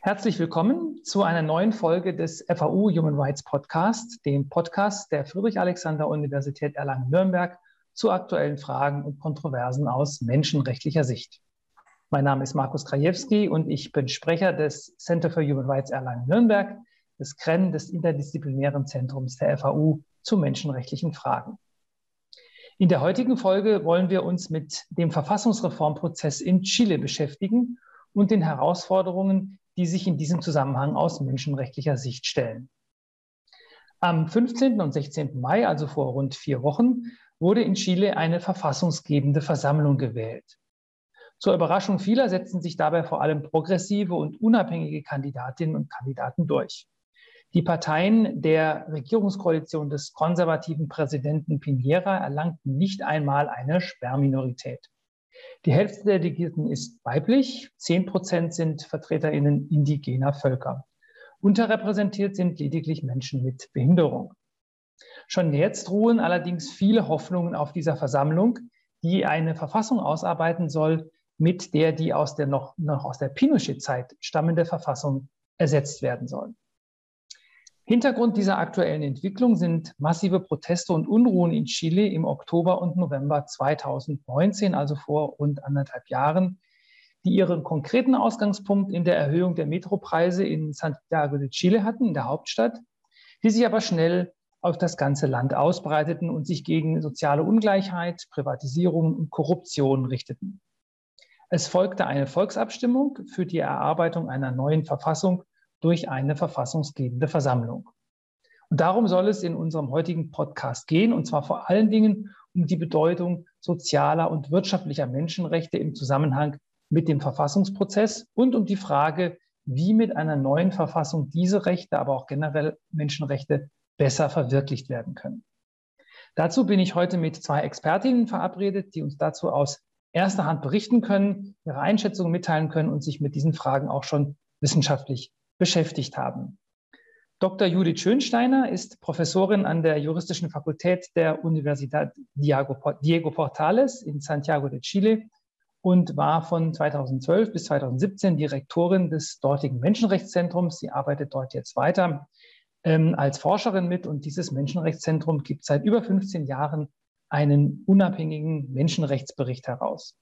Herzlich willkommen zu einer neuen Folge des FAU Human Rights Podcast, dem Podcast der Friedrich-Alexander-Universität Erlangen-Nürnberg zu aktuellen Fragen und Kontroversen aus menschenrechtlicher Sicht. Mein Name ist Markus Krajewski und ich bin Sprecher des Center for Human Rights Erlangen-Nürnberg, des CREN, des interdisziplinären Zentrums der FAU zu menschenrechtlichen Fragen. In der heutigen Folge wollen wir uns mit dem Verfassungsreformprozess in Chile beschäftigen und den Herausforderungen, die sich in diesem Zusammenhang aus menschenrechtlicher Sicht stellen. Am 15. und 16. Mai, also vor rund vier Wochen, wurde in Chile eine verfassungsgebende Versammlung gewählt. Zur Überraschung vieler setzten sich dabei vor allem progressive und unabhängige Kandidatinnen und Kandidaten durch. Die Parteien der Regierungskoalition des konservativen Präsidenten Piñera erlangten nicht einmal eine Sperrminorität. Die Hälfte der Delegierten ist weiblich, 10 Prozent sind VertreterInnen indigener Völker. Unterrepräsentiert sind lediglich Menschen mit Behinderung. Schon jetzt ruhen allerdings viele Hoffnungen auf dieser Versammlung, die eine Verfassung ausarbeiten soll, mit der die aus der noch, noch aus der Pinochet-Zeit stammende Verfassung ersetzt werden soll. Hintergrund dieser aktuellen Entwicklung sind massive Proteste und Unruhen in Chile im Oktober und November 2019, also vor rund anderthalb Jahren, die ihren konkreten Ausgangspunkt in der Erhöhung der Metropreise in Santiago de Chile hatten, in der Hauptstadt, die sich aber schnell auf das ganze Land ausbreiteten und sich gegen soziale Ungleichheit, Privatisierung und Korruption richteten. Es folgte eine Volksabstimmung für die Erarbeitung einer neuen Verfassung durch eine verfassungsgebende Versammlung. Und darum soll es in unserem heutigen Podcast gehen, und zwar vor allen Dingen um die Bedeutung sozialer und wirtschaftlicher Menschenrechte im Zusammenhang mit dem Verfassungsprozess und um die Frage, wie mit einer neuen Verfassung diese Rechte, aber auch generell Menschenrechte besser verwirklicht werden können. Dazu bin ich heute mit zwei Expertinnen verabredet, die uns dazu aus erster Hand berichten können, ihre Einschätzungen mitteilen können und sich mit diesen Fragen auch schon wissenschaftlich beschäftigt haben. Dr. Judith Schönsteiner ist Professorin an der Juristischen Fakultät der Universität Diego Portales in Santiago de Chile und war von 2012 bis 2017 Direktorin des dortigen Menschenrechtszentrums. Sie arbeitet dort jetzt weiter ähm, als Forscherin mit und dieses Menschenrechtszentrum gibt seit über 15 Jahren einen unabhängigen Menschenrechtsbericht heraus.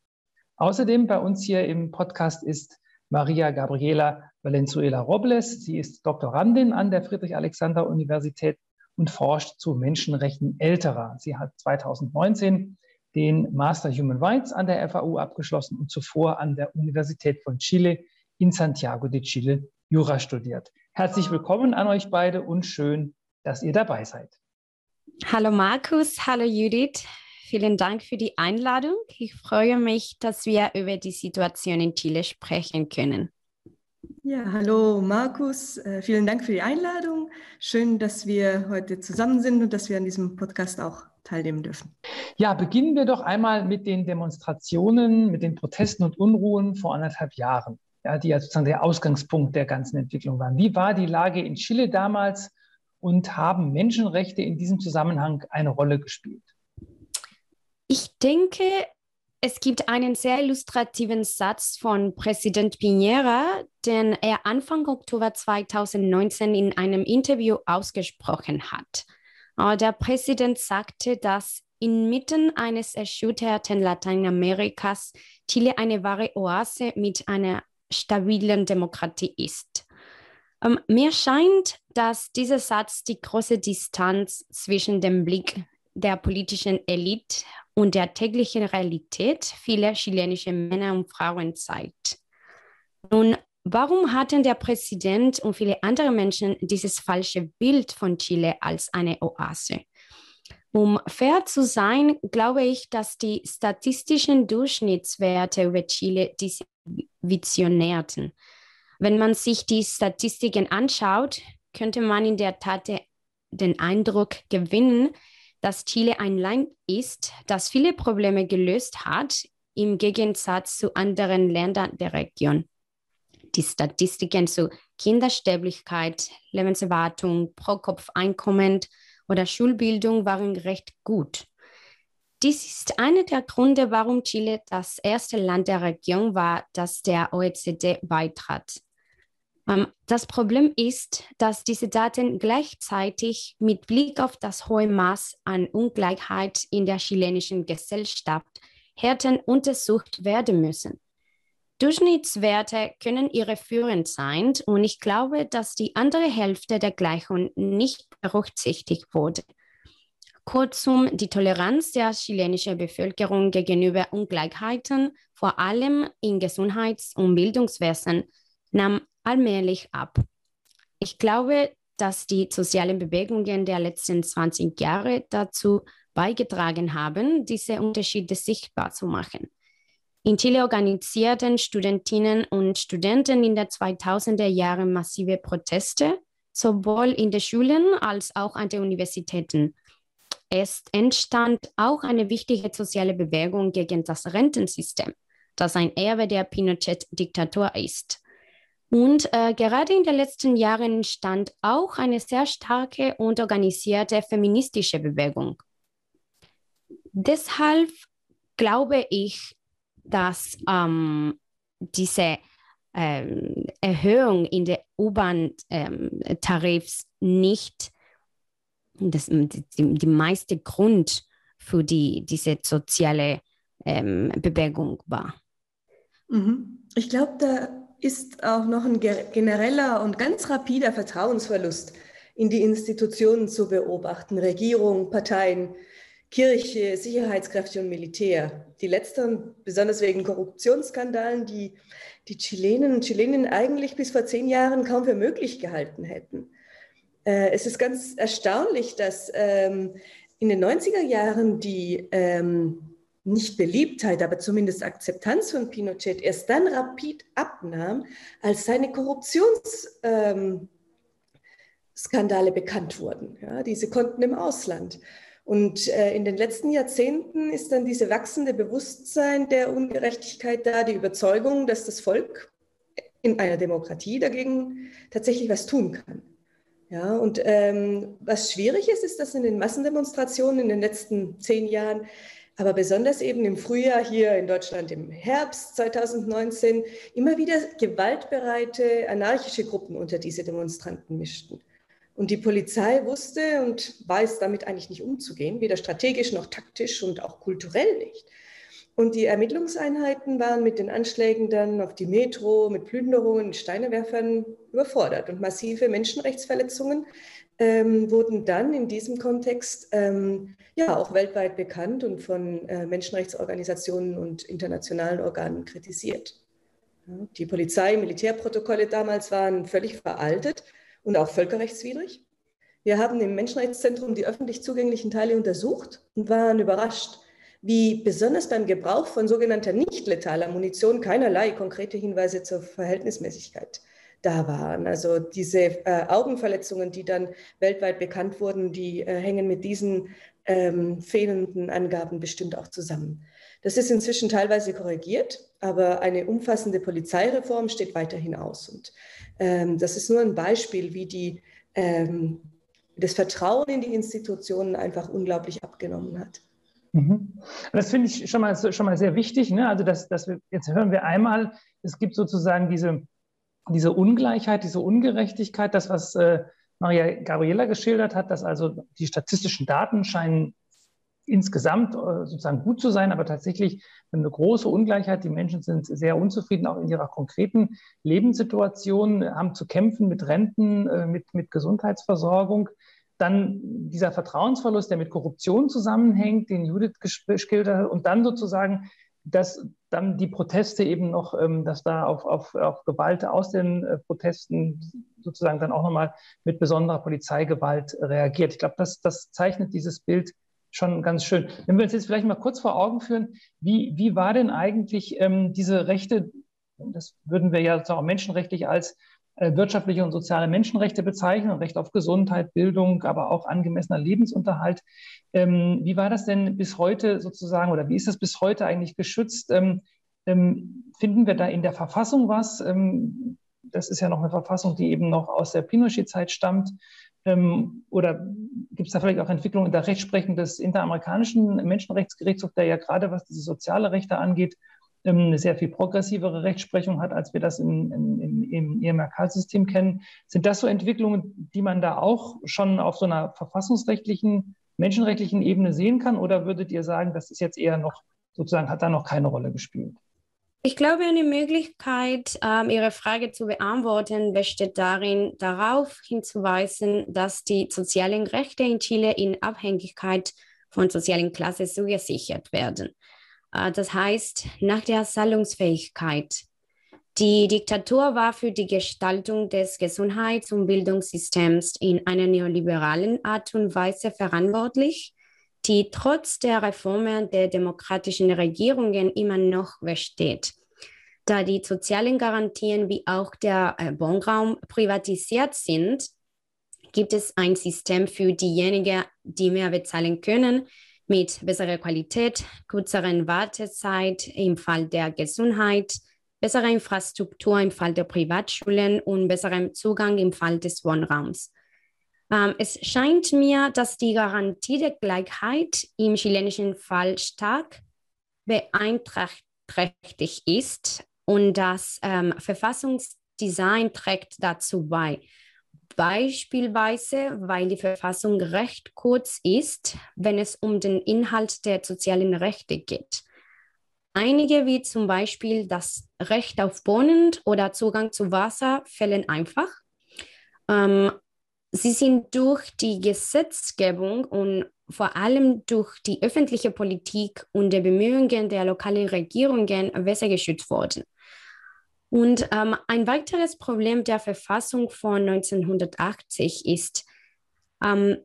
Außerdem bei uns hier im Podcast ist Maria Gabriela Valenzuela Robles. Sie ist Doktorandin an der Friedrich-Alexander-Universität und forscht zu Menschenrechten älterer. Sie hat 2019 den Master Human Rights an der FAU abgeschlossen und zuvor an der Universität von Chile in Santiago de Chile Jura studiert. Herzlich willkommen an euch beide und schön, dass ihr dabei seid. Hallo Markus, hallo Judith. Vielen Dank für die Einladung. Ich freue mich, dass wir über die Situation in Chile sprechen können. Ja, hallo Markus, äh, vielen Dank für die Einladung. Schön, dass wir heute zusammen sind und dass wir an diesem Podcast auch teilnehmen dürfen. Ja, beginnen wir doch einmal mit den Demonstrationen, mit den Protesten und Unruhen vor anderthalb Jahren, ja, die ja sozusagen der Ausgangspunkt der ganzen Entwicklung waren. Wie war die Lage in Chile damals und haben Menschenrechte in diesem Zusammenhang eine Rolle gespielt? Ich denke, es gibt einen sehr illustrativen Satz von Präsident Piñera, den er Anfang Oktober 2019 in einem Interview ausgesprochen hat. Der Präsident sagte, dass inmitten eines erschütterten Lateinamerikas Chile eine wahre Oase mit einer stabilen Demokratie ist. Ähm, mir scheint, dass dieser Satz die große Distanz zwischen dem Blick der politischen Elite und der täglichen Realität vieler chilenischer Männer und Frauen zeigt. Nun, warum hatten der Präsident und viele andere Menschen dieses falsche Bild von Chile als eine Oase? Um fair zu sein, glaube ich, dass die statistischen Durchschnittswerte über Chile diese visionärten. Wenn man sich die Statistiken anschaut, könnte man in der Tat den Eindruck gewinnen, dass Chile ein Land ist, das viele Probleme gelöst hat, im Gegensatz zu anderen Ländern der Region. Die Statistiken zu Kindersterblichkeit, Lebenserwartung, Pro-Kopf-Einkommen oder Schulbildung waren recht gut. Dies ist einer der Gründe, warum Chile das erste Land der Region war, das der OECD beitrat. Ähm, das Problem ist, dass diese Daten gleichzeitig mit Blick auf das hohe Maß an Ungleichheit in der chilenischen Gesellschaft härter untersucht werden müssen. Durchschnittswerte können irreführend sein und ich glaube, dass die andere Hälfte der Gleichung nicht berücksichtigt wurde. Kurzum, die Toleranz der chilenischen Bevölkerung gegenüber Ungleichheiten, vor allem im Gesundheits- und Bildungswesen, nahm allmählich ab. Ich glaube, dass die sozialen Bewegungen der letzten 20 Jahre dazu beigetragen haben, diese Unterschiede sichtbar zu machen. In Chile organisierten Studentinnen und Studenten in den 2000er Jahren massive Proteste, sowohl in den Schulen als auch an den Universitäten. Es entstand auch eine wichtige soziale Bewegung gegen das Rentensystem, das ein Erbe der Pinochet-Diktatur ist. Und äh, gerade in den letzten Jahren entstand auch eine sehr starke und organisierte feministische Bewegung. Deshalb glaube ich, dass ähm, diese ähm, Erhöhung in der U-Bahn-Tarifs ähm, nicht das, die, die meiste Grund für die, diese soziale ähm, Bewegung war. Mhm. Ich glaube, da ist auch noch ein genereller und ganz rapider Vertrauensverlust in die Institutionen zu beobachten, Regierung, Parteien, Kirche, Sicherheitskräfte und Militär. Die letzteren, besonders wegen Korruptionsskandalen, die die Chilenen und Chileninnen eigentlich bis vor zehn Jahren kaum für möglich gehalten hätten. Äh, es ist ganz erstaunlich, dass ähm, in den 90er Jahren die ähm, nicht Beliebtheit, aber zumindest Akzeptanz von Pinochet erst dann rapid abnahm, als seine Korruptionsskandale ähm, bekannt wurden. Ja, diese konnten im Ausland. Und äh, in den letzten Jahrzehnten ist dann diese wachsende Bewusstsein der Ungerechtigkeit da, die Überzeugung, dass das Volk in einer Demokratie dagegen tatsächlich was tun kann. Ja, und ähm, was schwierig ist, ist, dass in den Massendemonstrationen in den letzten zehn Jahren aber besonders eben im Frühjahr hier in Deutschland im Herbst 2019 immer wieder gewaltbereite anarchische Gruppen unter diese Demonstranten mischten. Und die Polizei wusste und weiß damit eigentlich nicht umzugehen, weder strategisch noch taktisch und auch kulturell nicht. Und die Ermittlungseinheiten waren mit den Anschlägen dann auf die Metro, mit Plünderungen, Steinewerfern überfordert. Und massive Menschenrechtsverletzungen ähm, wurden dann in diesem Kontext ähm, ja auch weltweit bekannt und von äh, Menschenrechtsorganisationen und internationalen Organen kritisiert. Die Polizei, Militärprotokolle damals waren völlig veraltet und auch völkerrechtswidrig. Wir haben im Menschenrechtszentrum die öffentlich zugänglichen Teile untersucht und waren überrascht, wie besonders beim Gebrauch von sogenannter nicht letaler Munition keinerlei konkrete Hinweise zur Verhältnismäßigkeit da waren. Also diese äh, Augenverletzungen, die dann weltweit bekannt wurden, die äh, hängen mit diesen ähm, fehlenden Angaben bestimmt auch zusammen. Das ist inzwischen teilweise korrigiert, aber eine umfassende Polizeireform steht weiterhin aus. Und ähm, das ist nur ein Beispiel, wie die, ähm, das Vertrauen in die Institutionen einfach unglaublich abgenommen hat. Mhm. Das finde ich schon mal, schon mal sehr wichtig. Ne? Also, dass, dass jetzt hören wir einmal, es gibt sozusagen diese diese Ungleichheit, diese Ungerechtigkeit, das, was äh, Maria Gabriela geschildert hat, dass also die statistischen Daten scheinen insgesamt äh, sozusagen gut zu sein, aber tatsächlich eine große Ungleichheit. Die Menschen sind sehr unzufrieden, auch in ihrer konkreten Lebenssituation, haben zu kämpfen mit Renten, äh, mit, mit Gesundheitsversorgung. Dann dieser Vertrauensverlust, der mit Korruption zusammenhängt, den Judith geschildert hat, und dann sozusagen dass dann die Proteste eben noch, ähm, dass da auf, auf, auf Gewalt aus den äh, Protesten sozusagen dann auch nochmal mit besonderer Polizeigewalt reagiert. Ich glaube, das, das zeichnet dieses Bild schon ganz schön. Wenn wir uns jetzt vielleicht mal kurz vor Augen führen, wie, wie war denn eigentlich ähm, diese Rechte, das würden wir ja auch menschenrechtlich als wirtschaftliche und soziale Menschenrechte bezeichnen, Recht auf Gesundheit, Bildung, aber auch angemessener Lebensunterhalt. Ähm, wie war das denn bis heute sozusagen oder wie ist das bis heute eigentlich geschützt? Ähm, ähm, finden wir da in der Verfassung was? Das ist ja noch eine Verfassung, die eben noch aus der Pinochet-Zeit stammt. Oder gibt es da vielleicht auch Entwicklungen in der Rechtsprechung des interamerikanischen Menschenrechtsgerichtshofs, der ja gerade was diese soziale Rechte angeht, eine sehr viel progressivere Rechtsprechung hat, als wir das in, in, im EMRK-System kennen. Sind das so Entwicklungen, die man da auch schon auf so einer verfassungsrechtlichen, menschenrechtlichen Ebene sehen kann? Oder würdet ihr sagen, das ist jetzt eher noch sozusagen, hat da noch keine Rolle gespielt? Ich glaube, eine Möglichkeit, ähm, Ihre Frage zu beantworten, besteht darin, darauf hinzuweisen, dass die sozialen Rechte in Chile in Abhängigkeit von sozialen Klassen zugesichert werden. Äh, das heißt, nach der Zahlungsfähigkeit. Die Diktatur war für die Gestaltung des Gesundheits- und Bildungssystems in einer neoliberalen Art und Weise verantwortlich die trotz der Reformen der demokratischen Regierungen immer noch besteht. Da die sozialen Garantien wie auch der äh, Wohnraum privatisiert sind, gibt es ein System für diejenigen, die mehr bezahlen können, mit besserer Qualität, kürzeren Wartezeit im Fall der Gesundheit, besserer Infrastruktur im Fall der Privatschulen und besserem Zugang im Fall des Wohnraums. Ähm, es scheint mir, dass die Garantie der Gleichheit im chilenischen Fall stark beeinträchtigt ist und das ähm, Verfassungsdesign trägt dazu bei. Beispielsweise, weil die Verfassung recht kurz ist, wenn es um den Inhalt der sozialen Rechte geht. Einige, wie zum Beispiel das Recht auf Wohnen oder Zugang zu Wasser, fällen einfach. Ähm, Sie sind durch die Gesetzgebung und vor allem durch die öffentliche Politik und die Bemühungen der lokalen Regierungen besser geschützt worden. Und ähm, ein weiteres Problem der Verfassung von 1980 ist, ähm,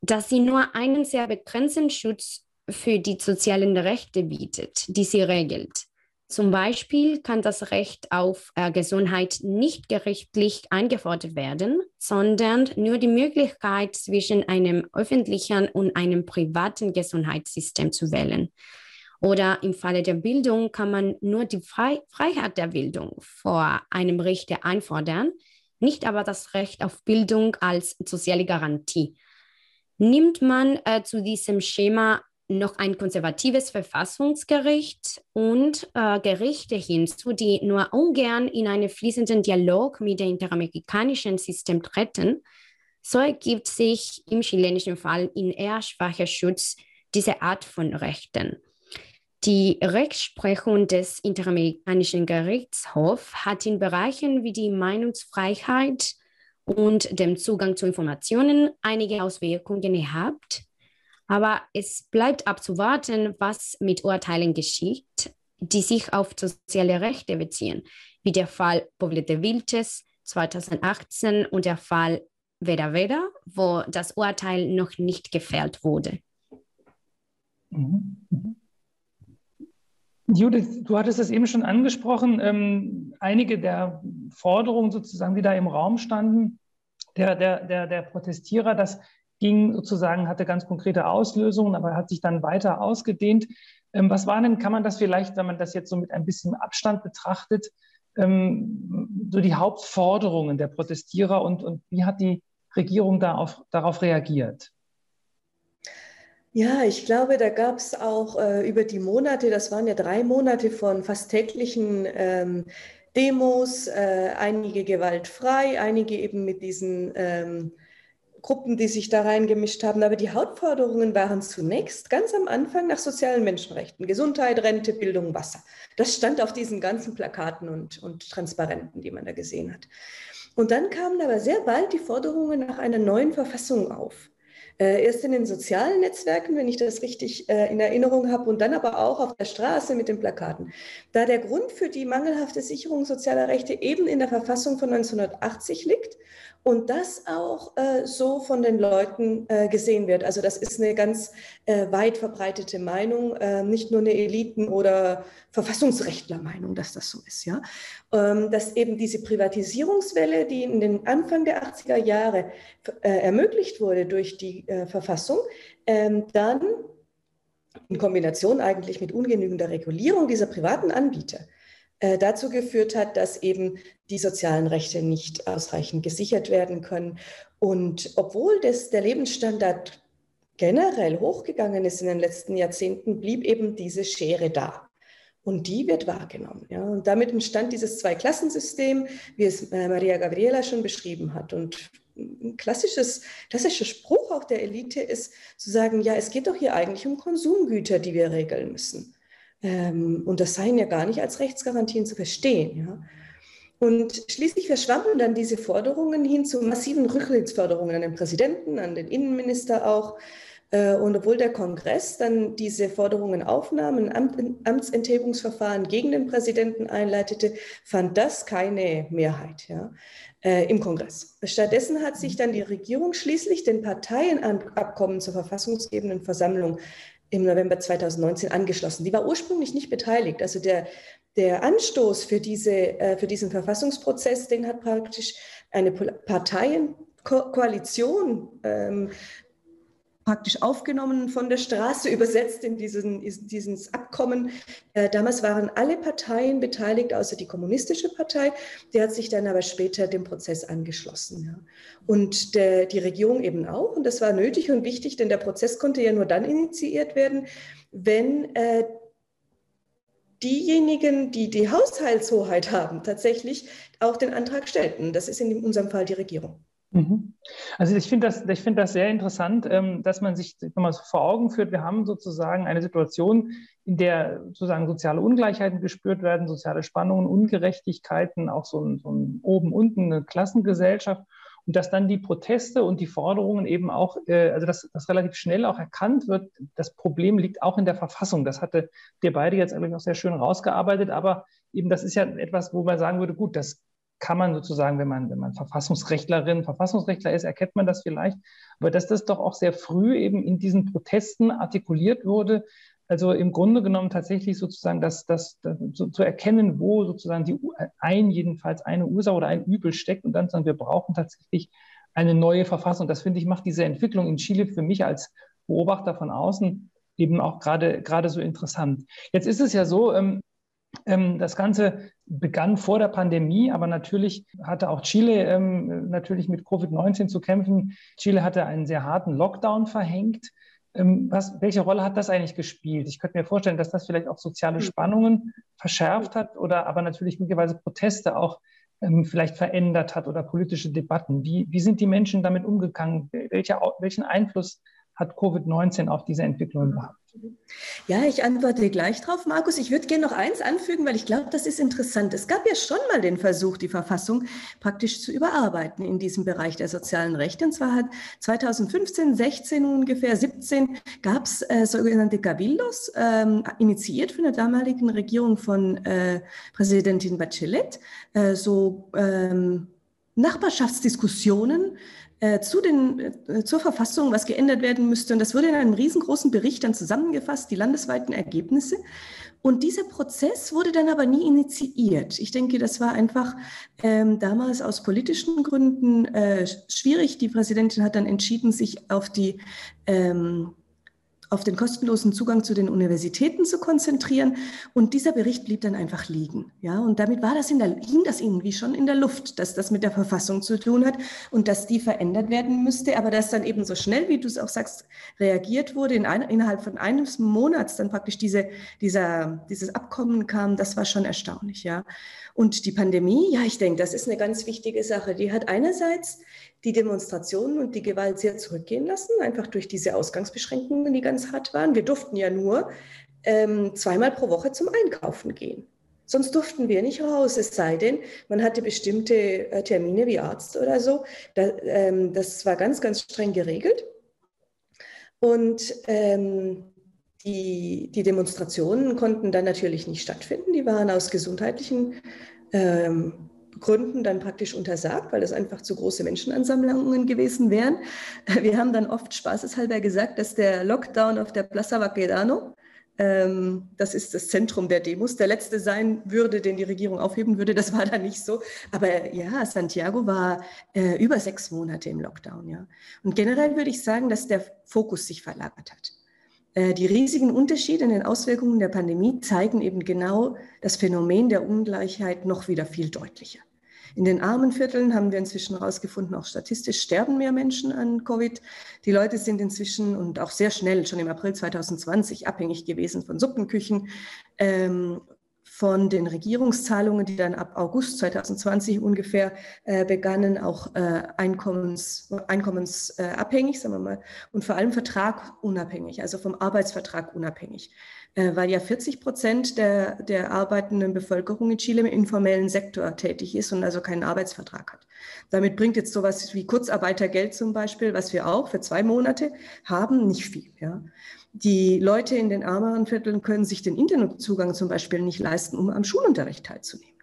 dass sie nur einen sehr begrenzten Schutz für die sozialen Rechte bietet, die sie regelt. Zum Beispiel kann das Recht auf äh, Gesundheit nicht gerichtlich eingefordert werden, sondern nur die Möglichkeit zwischen einem öffentlichen und einem privaten Gesundheitssystem zu wählen. Oder im Falle der Bildung kann man nur die Fre Freiheit der Bildung vor einem Richter einfordern, nicht aber das Recht auf Bildung als soziale Garantie. Nimmt man äh, zu diesem Schema noch ein konservatives Verfassungsgericht und äh, Gerichte hinzu, die nur ungern in einen fließenden Dialog mit dem interamerikanischen System treten, so ergibt sich im chilenischen Fall in eher schwacher Schutz diese Art von Rechten. Die Rechtsprechung des Interamerikanischen Gerichtshofs hat in Bereichen wie die Meinungsfreiheit und dem Zugang zu Informationen einige Auswirkungen gehabt, aber es bleibt abzuwarten, was mit Urteilen geschieht, die sich auf soziale Rechte beziehen, wie der Fall Poblete Vilches 2018 und der Fall Veda Veda, wo das Urteil noch nicht gefällt wurde. Mhm. Judith, du hattest es eben schon angesprochen, ähm, einige der Forderungen sozusagen, die da im Raum standen, der, der, der, der Protestierer, dass ging sozusagen, hatte ganz konkrete Auslösungen, aber hat sich dann weiter ausgedehnt. Ähm, was waren denn, kann man das vielleicht, wenn man das jetzt so mit ein bisschen Abstand betrachtet, ähm, so die Hauptforderungen der Protestierer und, und wie hat die Regierung da auf, darauf reagiert? Ja, ich glaube, da gab es auch äh, über die Monate, das waren ja drei Monate von fast täglichen ähm, Demos, äh, einige gewaltfrei, einige eben mit diesen ähm, Gruppen, die sich da reingemischt haben. Aber die Hauptforderungen waren zunächst ganz am Anfang nach sozialen Menschenrechten. Gesundheit, Rente, Bildung, Wasser. Das stand auf diesen ganzen Plakaten und, und Transparenten, die man da gesehen hat. Und dann kamen aber sehr bald die Forderungen nach einer neuen Verfassung auf. Äh, erst in den sozialen Netzwerken, wenn ich das richtig äh, in Erinnerung habe, und dann aber auch auf der Straße mit den Plakaten. Da der Grund für die mangelhafte Sicherung sozialer Rechte eben in der Verfassung von 1980 liegt und das auch äh, so von den Leuten äh, gesehen wird. Also das ist eine ganz äh, weit verbreitete Meinung, äh, nicht nur eine Eliten- oder Verfassungsrechtler-Meinung, dass das so ist. Ja? Ähm, dass eben diese Privatisierungswelle, die in den Anfang der 80er Jahre äh, ermöglicht wurde durch die äh, Verfassung, ähm, dann in Kombination eigentlich mit ungenügender Regulierung dieser privaten Anbieter äh, dazu geführt hat, dass eben die sozialen Rechte nicht ausreichend gesichert werden können. Und obwohl das, der Lebensstandard generell hochgegangen ist in den letzten Jahrzehnten, blieb eben diese Schere da. Und die wird wahrgenommen. Ja. Und damit entstand dieses Zweiklassensystem, wie es äh, Maria Gabriela schon beschrieben hat. Und ein klassisches, klassischer Spruch auch der Elite ist zu sagen, ja, es geht doch hier eigentlich um Konsumgüter, die wir regeln müssen. Ähm, und das seien ja gar nicht als Rechtsgarantien zu verstehen. Ja. Und schließlich verschwammen dann diese Forderungen hin zu massiven Rücktrittsforderungen an den Präsidenten, an den Innenminister auch, äh, und obwohl der Kongress dann diese Forderungen aufnahm, ein Amtsenthebungsverfahren gegen den Präsidenten einleitete, fand das keine Mehrheit ja, äh, im Kongress. Stattdessen hat sich dann die Regierung schließlich den Parteienabkommen zur verfassungsgebenden Versammlung im November 2019 angeschlossen. Die war ursprünglich nicht beteiligt. Also der, der Anstoß für, diese, äh, für diesen Verfassungsprozess, den hat praktisch eine Parteienkoalition ähm, praktisch aufgenommen von der Straße, übersetzt in diesen, dieses Abkommen. Äh, damals waren alle Parteien beteiligt, außer die kommunistische Partei. Die hat sich dann aber später dem Prozess angeschlossen. Ja. Und der, die Regierung eben auch. Und das war nötig und wichtig, denn der Prozess konnte ja nur dann initiiert werden, wenn äh, diejenigen, die die Haushaltshoheit haben, tatsächlich auch den Antrag stellten. Das ist in unserem Fall die Regierung. Mhm. Also ich finde das, ich das sehr interessant, ähm, dass man sich nochmal so vor Augen führt, wir haben sozusagen eine Situation, in der sozusagen soziale Ungleichheiten gespürt werden, soziale Spannungen, Ungerechtigkeiten, auch so ein, so ein oben-unten eine Klassengesellschaft und dass dann die Proteste und die Forderungen eben auch, äh, also dass das relativ schnell auch erkannt wird, das Problem liegt auch in der Verfassung. Das hatte dir beide jetzt eigentlich auch sehr schön rausgearbeitet, aber eben das ist ja etwas, wo man sagen würde, gut, das kann man sozusagen, wenn man, wenn man Verfassungsrechtlerin, Verfassungsrechtler ist, erkennt man das vielleicht. Aber dass das doch auch sehr früh eben in diesen Protesten artikuliert wurde, also im Grunde genommen tatsächlich sozusagen das, das, das so, zu erkennen, wo sozusagen die ein, jedenfalls eine Ursache oder ein Übel steckt und dann sagen, wir brauchen tatsächlich eine neue Verfassung. Das finde ich, macht diese Entwicklung in Chile für mich als Beobachter von außen eben auch gerade, gerade so interessant. Jetzt ist es ja so, ähm, das Ganze begann vor der Pandemie, aber natürlich hatte auch Chile ähm, natürlich mit Covid-19 zu kämpfen. Chile hatte einen sehr harten Lockdown verhängt. Ähm, was, welche Rolle hat das eigentlich gespielt? Ich könnte mir vorstellen, dass das vielleicht auch soziale hm. Spannungen verschärft hat oder aber natürlich möglicherweise Proteste auch ähm, vielleicht verändert hat oder politische Debatten. Wie, wie sind die Menschen damit umgegangen? Welche, welchen Einfluss hat Covid-19 auf diese Entwicklung gehabt? Ja, ich antworte gleich drauf, Markus. Ich würde gerne noch eins anfügen, weil ich glaube, das ist interessant. Es gab ja schon mal den Versuch, die Verfassung praktisch zu überarbeiten in diesem Bereich der sozialen Rechte. Und zwar hat 2015, 16 ungefähr, 17 gab es äh, sogenannte Cabildos, ähm, initiiert von der damaligen Regierung von äh, Präsidentin Bachelet, äh, so ähm, Nachbarschaftsdiskussionen äh, zu den, äh, zur Verfassung, was geändert werden müsste. Und das wurde in einem riesengroßen Bericht dann zusammengefasst, die landesweiten Ergebnisse. Und dieser Prozess wurde dann aber nie initiiert. Ich denke, das war einfach ähm, damals aus politischen Gründen äh, schwierig. Die Präsidentin hat dann entschieden, sich auf die ähm, auf den kostenlosen Zugang zu den Universitäten zu konzentrieren. Und dieser Bericht blieb dann einfach liegen. Ja, und damit war das in der, hing das irgendwie schon in der Luft, dass das mit der Verfassung zu tun hat und dass die verändert werden müsste. Aber dass dann eben so schnell, wie du es auch sagst, reagiert wurde, in ein, innerhalb von einem Monats dann praktisch diese, dieser, dieses Abkommen kam, das war schon erstaunlich. Ja. Und die Pandemie, ja, ich denke, das ist eine ganz wichtige Sache. Die hat einerseits die Demonstrationen und die Gewalt sehr zurückgehen lassen, einfach durch diese Ausgangsbeschränkungen, die ganz hart waren. Wir durften ja nur ähm, zweimal pro Woche zum Einkaufen gehen. Sonst durften wir nicht raus, es sei denn, man hatte bestimmte äh, Termine wie Arzt oder so. Da, ähm, das war ganz, ganz streng geregelt. Und ähm, die, die, Demonstrationen konnten dann natürlich nicht stattfinden. Die waren aus gesundheitlichen ähm, Gründen dann praktisch untersagt, weil es einfach zu große Menschenansammlungen gewesen wären. Wir haben dann oft spaßeshalber gesagt, dass der Lockdown auf der Plaza Baquedano, ähm, das ist das Zentrum der Demos, der letzte sein würde, den die Regierung aufheben würde. Das war da nicht so. Aber ja, Santiago war äh, über sechs Monate im Lockdown. Ja. Und generell würde ich sagen, dass der Fokus sich verlagert hat. Äh, die riesigen Unterschiede in den Auswirkungen der Pandemie zeigen eben genau das Phänomen der Ungleichheit noch wieder viel deutlicher. In den armen Vierteln haben wir inzwischen herausgefunden, auch statistisch sterben mehr Menschen an Covid. Die Leute sind inzwischen und auch sehr schnell, schon im April 2020, abhängig gewesen von Suppenküchen. Ähm, von den Regierungszahlungen, die dann ab August 2020 ungefähr äh, begannen, auch äh, einkommens, einkommensabhängig, sagen wir mal, und vor allem vertragunabhängig, also vom Arbeitsvertrag unabhängig. Äh, weil ja 40 Prozent der, der arbeitenden Bevölkerung in Chile im informellen Sektor tätig ist und also keinen Arbeitsvertrag hat. Damit bringt jetzt sowas wie Kurzarbeitergeld zum Beispiel, was wir auch für zwei Monate haben, nicht viel. Ja. Die Leute in den ärmeren Vierteln können sich den Internetzugang zum Beispiel nicht leisten, um am Schulunterricht teilzunehmen.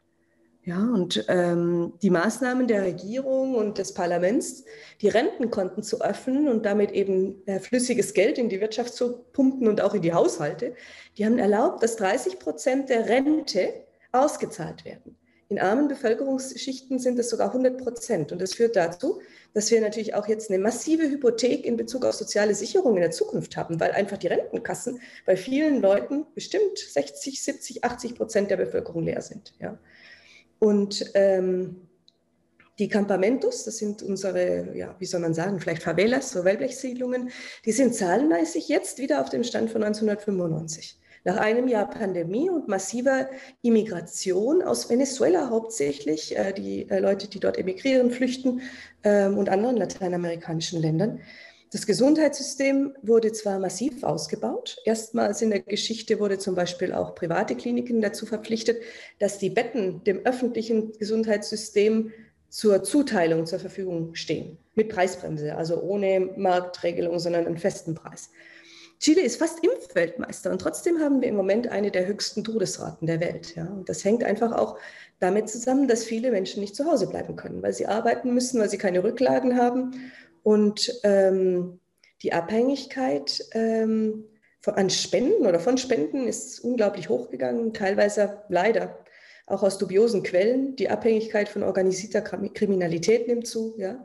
Ja, und ähm, die Maßnahmen der Regierung und des Parlaments, die Rentenkonten zu öffnen und damit eben äh, flüssiges Geld in die Wirtschaft zu pumpen und auch in die Haushalte, die haben erlaubt, dass 30 Prozent der Rente ausgezahlt werden. In armen Bevölkerungsschichten sind es sogar 100 Prozent. Und das führt dazu, dass wir natürlich auch jetzt eine massive Hypothek in Bezug auf soziale Sicherung in der Zukunft haben, weil einfach die Rentenkassen bei vielen Leuten bestimmt 60, 70, 80 Prozent der Bevölkerung leer sind. Ja. Und ähm, die Campamentos, das sind unsere, ja, wie soll man sagen, vielleicht Favelas, so Wellblechsiedlungen, die sind zahlenmäßig jetzt wieder auf dem Stand von 1995. Nach einem Jahr Pandemie und massiver Immigration aus Venezuela hauptsächlich, äh, die äh, Leute, die dort emigrieren, flüchten ähm, und anderen lateinamerikanischen Ländern. Das Gesundheitssystem wurde zwar massiv ausgebaut. Erstmals in der Geschichte wurde zum Beispiel auch private Kliniken dazu verpflichtet, dass die Betten dem öffentlichen Gesundheitssystem zur Zuteilung zur Verfügung stehen. Mit Preisbremse, also ohne Marktregelung, sondern einen festen Preis. Chile ist fast Impfweltmeister und trotzdem haben wir im Moment eine der höchsten Todesraten der Welt. Ja. Und das hängt einfach auch damit zusammen, dass viele Menschen nicht zu Hause bleiben können, weil sie arbeiten müssen, weil sie keine Rücklagen haben. Und ähm, die Abhängigkeit ähm, von, an Spenden oder von Spenden ist unglaublich hochgegangen, teilweise leider auch aus dubiosen Quellen. Die Abhängigkeit von organisierter Kriminalität nimmt zu. Ja.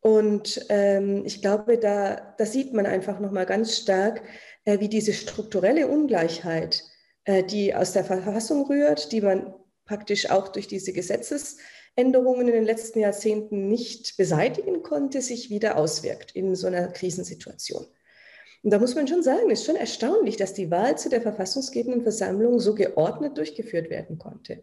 Und ähm, ich glaube, da, da sieht man einfach nochmal ganz stark, äh, wie diese strukturelle Ungleichheit, äh, die aus der Verfassung rührt, die man praktisch auch durch diese Gesetzesänderungen in den letzten Jahrzehnten nicht beseitigen konnte, sich wieder auswirkt in so einer Krisensituation. Und da muss man schon sagen, es ist schon erstaunlich, dass die Wahl zu der verfassungsgebenden Versammlung so geordnet durchgeführt werden konnte.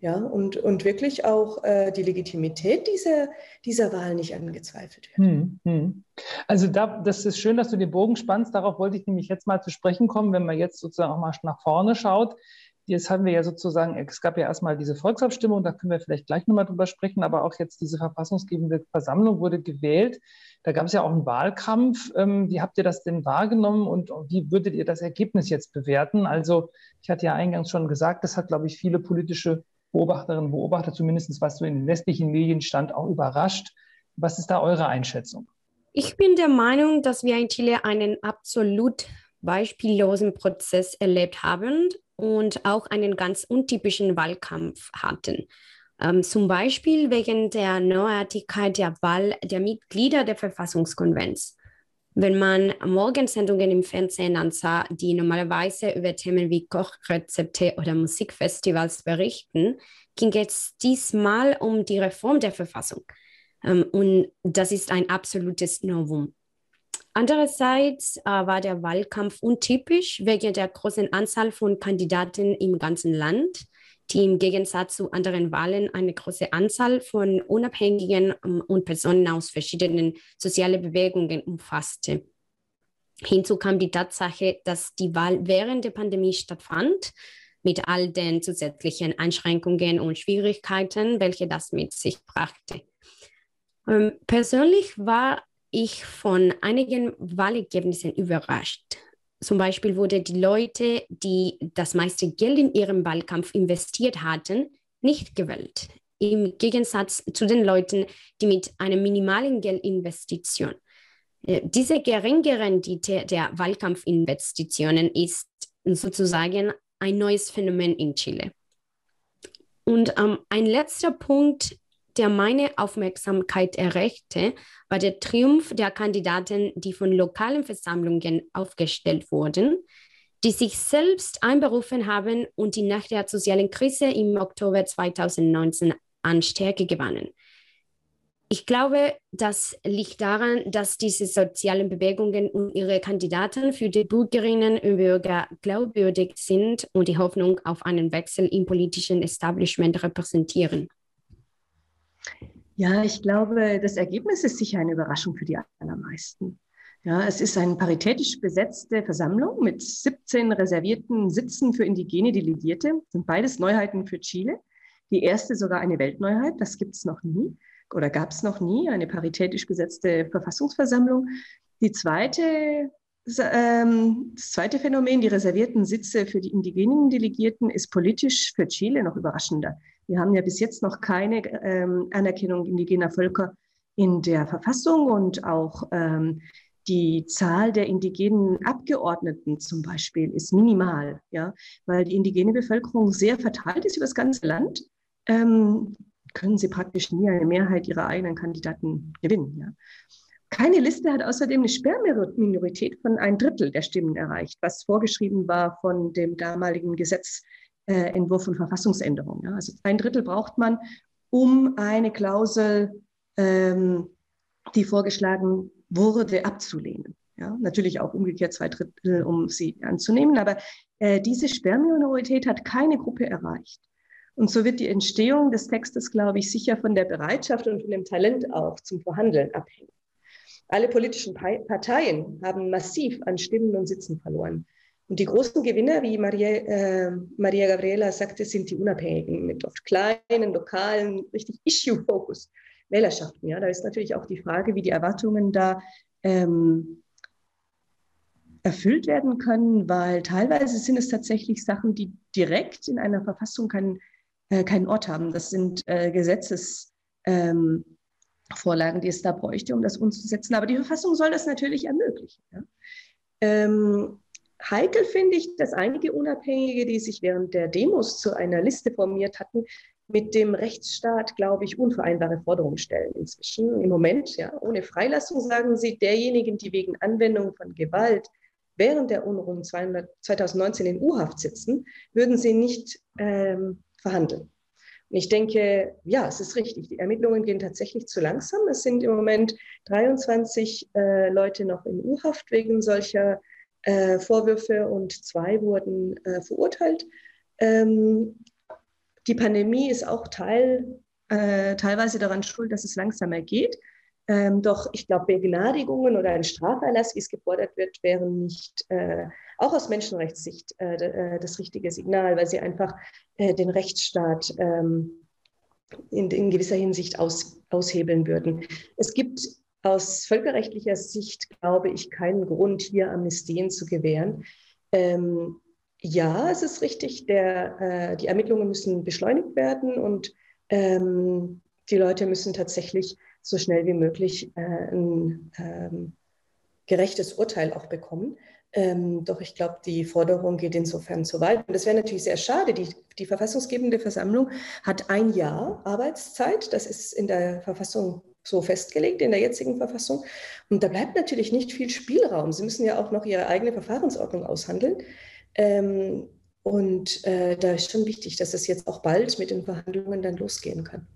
Ja, und, und wirklich auch äh, die Legitimität dieser, dieser Wahl nicht angezweifelt wird. Hm, hm. Also da, das ist schön, dass du den Bogen spannst. Darauf wollte ich nämlich jetzt mal zu sprechen kommen, wenn man jetzt sozusagen auch mal nach vorne schaut. Jetzt haben wir ja sozusagen, es gab ja erstmal diese Volksabstimmung, da können wir vielleicht gleich nochmal drüber sprechen, aber auch jetzt diese verfassungsgebende Versammlung wurde gewählt. Da gab es ja auch einen Wahlkampf. Ähm, wie habt ihr das denn wahrgenommen und wie würdet ihr das Ergebnis jetzt bewerten? Also ich hatte ja eingangs schon gesagt, das hat, glaube ich, viele politische Beobachterinnen und Beobachter, zumindest was so in den westlichen Medien stand, auch überrascht. Was ist da eure Einschätzung? Ich bin der Meinung, dass wir in Chile einen absolut beispiellosen Prozess erlebt haben und auch einen ganz untypischen Wahlkampf hatten. Ähm, zum Beispiel wegen der Neuartigkeit der Wahl der Mitglieder der Verfassungskonvents. Wenn man Morgensendungen im Fernsehen ansah, die normalerweise über Themen wie Kochrezepte oder Musikfestivals berichten, ging es diesmal um die Reform der Verfassung. Ähm, und das ist ein absolutes Novum. Andererseits äh, war der Wahlkampf untypisch wegen der großen Anzahl von Kandidaten im ganzen Land die im Gegensatz zu anderen Wahlen eine große Anzahl von Unabhängigen ähm, und Personen aus verschiedenen sozialen Bewegungen umfasste. Hinzu kam die Tatsache, dass die Wahl während der Pandemie stattfand, mit all den zusätzlichen Einschränkungen und Schwierigkeiten, welche das mit sich brachte. Ähm, persönlich war ich von einigen Wahlergebnissen überrascht. Zum Beispiel wurde die Leute, die das meiste Geld in ihrem Wahlkampf investiert hatten, nicht gewählt. Im Gegensatz zu den Leuten, die mit einer minimalen Geldinvestition. Äh, diese geringe Rendite der Wahlkampfinvestitionen ist sozusagen ein neues Phänomen in Chile. Und ähm, ein letzter Punkt der meine Aufmerksamkeit erregte, war der Triumph der Kandidaten, die von lokalen Versammlungen aufgestellt wurden, die sich selbst einberufen haben und die nach der sozialen Krise im Oktober 2019 an Stärke gewannen. Ich glaube, das liegt daran, dass diese sozialen Bewegungen und ihre Kandidaten für die Bürgerinnen und Bürger glaubwürdig sind und die Hoffnung auf einen Wechsel im politischen Establishment repräsentieren. Ja, ich glaube, das Ergebnis ist sicher eine Überraschung für die allermeisten. Ja, es ist eine paritätisch besetzte Versammlung mit 17 reservierten Sitzen für indigene Delegierte. Das sind beides Neuheiten für Chile. Die erste sogar eine Weltneuheit, das gibt es noch nie oder gab es noch nie, eine paritätisch besetzte Verfassungsversammlung. Die zweite, ähm, das zweite Phänomen, die reservierten Sitze für die indigenen Delegierten, ist politisch für Chile noch überraschender. Wir haben ja bis jetzt noch keine ähm, Anerkennung indigener Völker in der Verfassung und auch ähm, die Zahl der indigenen Abgeordneten zum Beispiel ist minimal, ja, weil die indigene Bevölkerung sehr verteilt ist über das ganze Land. Ähm, können sie praktisch nie eine Mehrheit ihrer eigenen Kandidaten gewinnen. Ja. Keine Liste hat außerdem eine Sperrminorität von ein Drittel der Stimmen erreicht, was vorgeschrieben war von dem damaligen Gesetzentwurf von Verfassungsänderung. Ja. Also ein Drittel braucht man, um eine Klausel, ähm, die vorgeschlagen wurde, abzulehnen. Ja, natürlich auch umgekehrt zwei Drittel, um sie anzunehmen. Aber äh, diese Sperrminorität hat keine Gruppe erreicht. Und so wird die Entstehung des Textes, glaube ich, sicher von der Bereitschaft und von dem Talent auch zum Verhandeln abhängen. Alle politischen Parteien haben massiv an Stimmen und Sitzen verloren. Und die großen Gewinner, wie Maria, äh, Maria Gabriela sagte, sind die Unabhängigen mit oft kleinen, lokalen, richtig Issue-Focus Wählerschaften. Ja, da ist natürlich auch die Frage, wie die Erwartungen da ähm, erfüllt werden können, weil teilweise sind es tatsächlich Sachen, die direkt in einer Verfassung keinen äh, keinen Ort haben. Das sind äh, Gesetzesvorlagen, ähm, die es da bräuchte, um das umzusetzen. Aber die Verfassung soll das natürlich ermöglichen. Ja? Ähm, heikel finde ich, dass einige Unabhängige, die sich während der Demos zu einer Liste formiert hatten, mit dem Rechtsstaat, glaube ich, unvereinbare Forderungen stellen inzwischen. Im Moment, ja, ohne Freilassung sagen sie, derjenigen, die wegen Anwendung von Gewalt während der Unruhen 2019 in U-Haft sitzen, würden sie nicht ähm, verhandeln. Und ich denke, ja, es ist richtig. Die Ermittlungen gehen tatsächlich zu langsam. Es sind im Moment 23 äh, Leute noch in U-Haft wegen solcher äh, Vorwürfe und zwei wurden äh, verurteilt. Ähm, die Pandemie ist auch Teil, äh, teilweise daran schuld, dass es langsamer geht. Ähm, doch ich glaube, Begnadigungen oder ein Straferlass, wie es gefordert wird, wären nicht äh, auch aus Menschenrechtssicht äh, äh, das richtige Signal, weil sie einfach äh, den Rechtsstaat ähm, in, in, gewisser Hinsicht aus, aushebeln würden. Es gibt aus völkerrechtlicher Sicht, glaube ich, keinen Grund, hier Amnestien zu gewähren. Ähm, ja, es ist richtig, der, äh, die Ermittlungen müssen beschleunigt werden und ähm, die Leute müssen tatsächlich so schnell wie möglich äh, ein ähm, gerechtes Urteil auch bekommen. Ähm, doch ich glaube, die Forderung geht insofern zu weit. Und das wäre natürlich sehr schade. Die, die verfassungsgebende Versammlung hat ein Jahr Arbeitszeit. Das ist in der Verfassung so festgelegt, in der jetzigen Verfassung. Und da bleibt natürlich nicht viel Spielraum. Sie müssen ja auch noch ihre eigene Verfahrensordnung aushandeln. Ähm, und äh, da ist schon wichtig, dass es jetzt auch bald mit den Verhandlungen dann losgehen kann.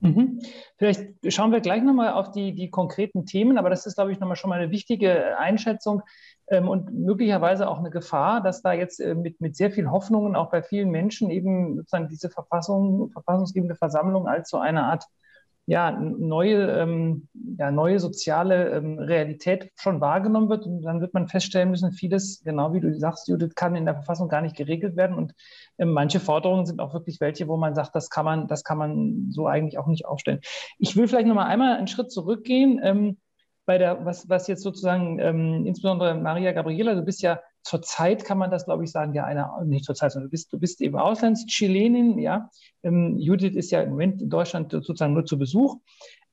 Mhm. Vielleicht schauen wir gleich nochmal auf die, die konkreten Themen, aber das ist, glaube ich, nochmal schon mal eine wichtige Einschätzung ähm, und möglicherweise auch eine Gefahr, dass da jetzt äh, mit, mit sehr viel Hoffnungen auch bei vielen Menschen eben sozusagen diese Verfassung, verfassungsgebende Versammlung als so eine Art ja, neue, ähm, ja, neue soziale ähm, Realität schon wahrgenommen wird. Und dann wird man feststellen müssen, vieles, genau wie du sagst, Judith, kann in der Verfassung gar nicht geregelt werden. Und ähm, manche Forderungen sind auch wirklich welche, wo man sagt, das kann man, das kann man so eigentlich auch nicht aufstellen. Ich will vielleicht noch mal einmal einen Schritt zurückgehen. Ähm, bei der, was, was jetzt sozusagen, ähm, insbesondere Maria Gabriela, du bist ja zurzeit kann man das, glaube ich, sagen, ja, eine, nicht zurzeit, sondern du bist, du bist eben Auslandschilenin, ja. Ähm, Judith ist ja im Moment in Deutschland sozusagen nur zu Besuch.